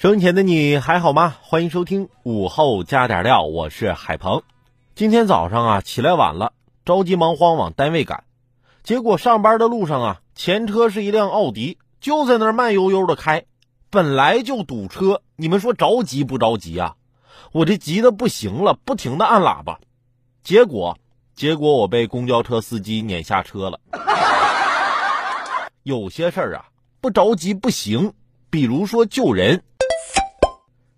生前的你还好吗？欢迎收听午后加点料，我是海鹏。今天早上啊，起来晚了，着急忙慌往单位赶，结果上班的路上啊，前车是一辆奥迪，就在那儿慢悠悠的开，本来就堵车，你们说着急不着急啊？我这急的不行了，不停的按喇叭，结果，结果我被公交车司机撵下车了。有些事儿啊，不着急不行，比如说救人。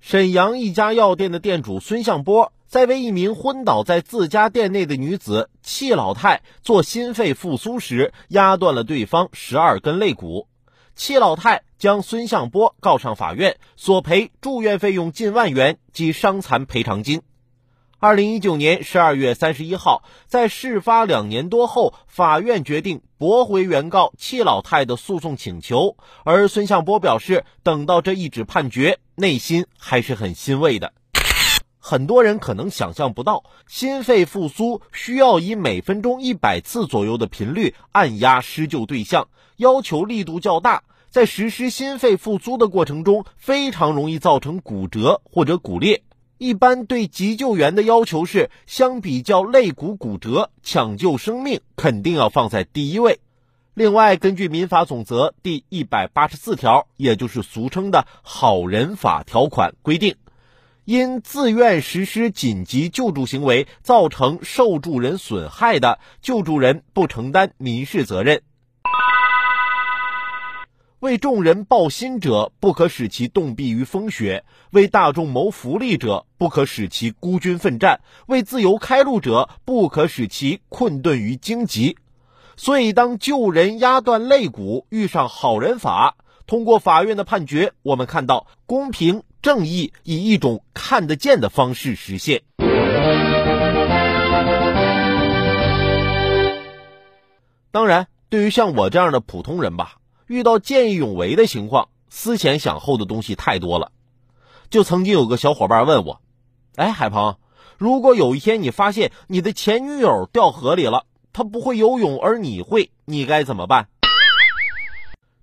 沈阳一家药店的店主孙向波，在为一名昏倒在自家店内的女子戚老太做心肺复苏时，压断了对方十二根肋骨。戚老太将孙向波告上法院，索赔住院费用近万元及伤残赔偿金。二零一九年十二月三十一号，在事发两年多后，法院决定驳回原告戚老太的诉讼请求。而孙向波表示，等到这一纸判决，内心还是很欣慰的。很多人可能想象不到，心肺复苏需要以每分钟一百次左右的频率按压施救对象，要求力度较大，在实施心肺复苏的过程中，非常容易造成骨折或者骨裂。一般对急救员的要求是，相比较肋骨骨折，抢救生命肯定要放在第一位。另外，根据民法总则第一百八十四条，也就是俗称的好人法条款规定，因自愿实施紧急救助行为造成受助人损害的，救助人不承担民事责任。为众人抱薪者，不可使其冻毙于风雪；为大众谋福利者，不可使其孤军奋战；为自由开路者，不可使其困顿于荆棘。所以，当救人压断肋骨遇上好人法，通过法院的判决，我们看到公平正义以一种看得见的方式实现。当然，对于像我这样的普通人吧。遇到见义勇为的情况，思前想后的东西太多了。就曾经有个小伙伴问我：“哎，海鹏，如果有一天你发现你的前女友掉河里了，她不会游泳，而你会，你该怎么办？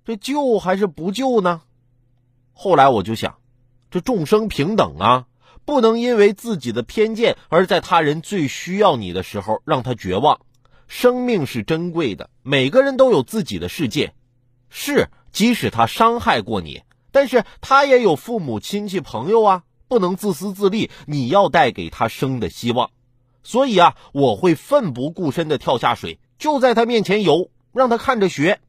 这救还是不救呢？”后来我就想，这众生平等啊，不能因为自己的偏见而在他人最需要你的时候让他绝望。生命是珍贵的，每个人都有自己的世界。是，即使他伤害过你，但是他也有父母亲戚朋友啊，不能自私自利。你要带给他生的希望，所以啊，我会奋不顾身的跳下水，就在他面前游，让他看着学，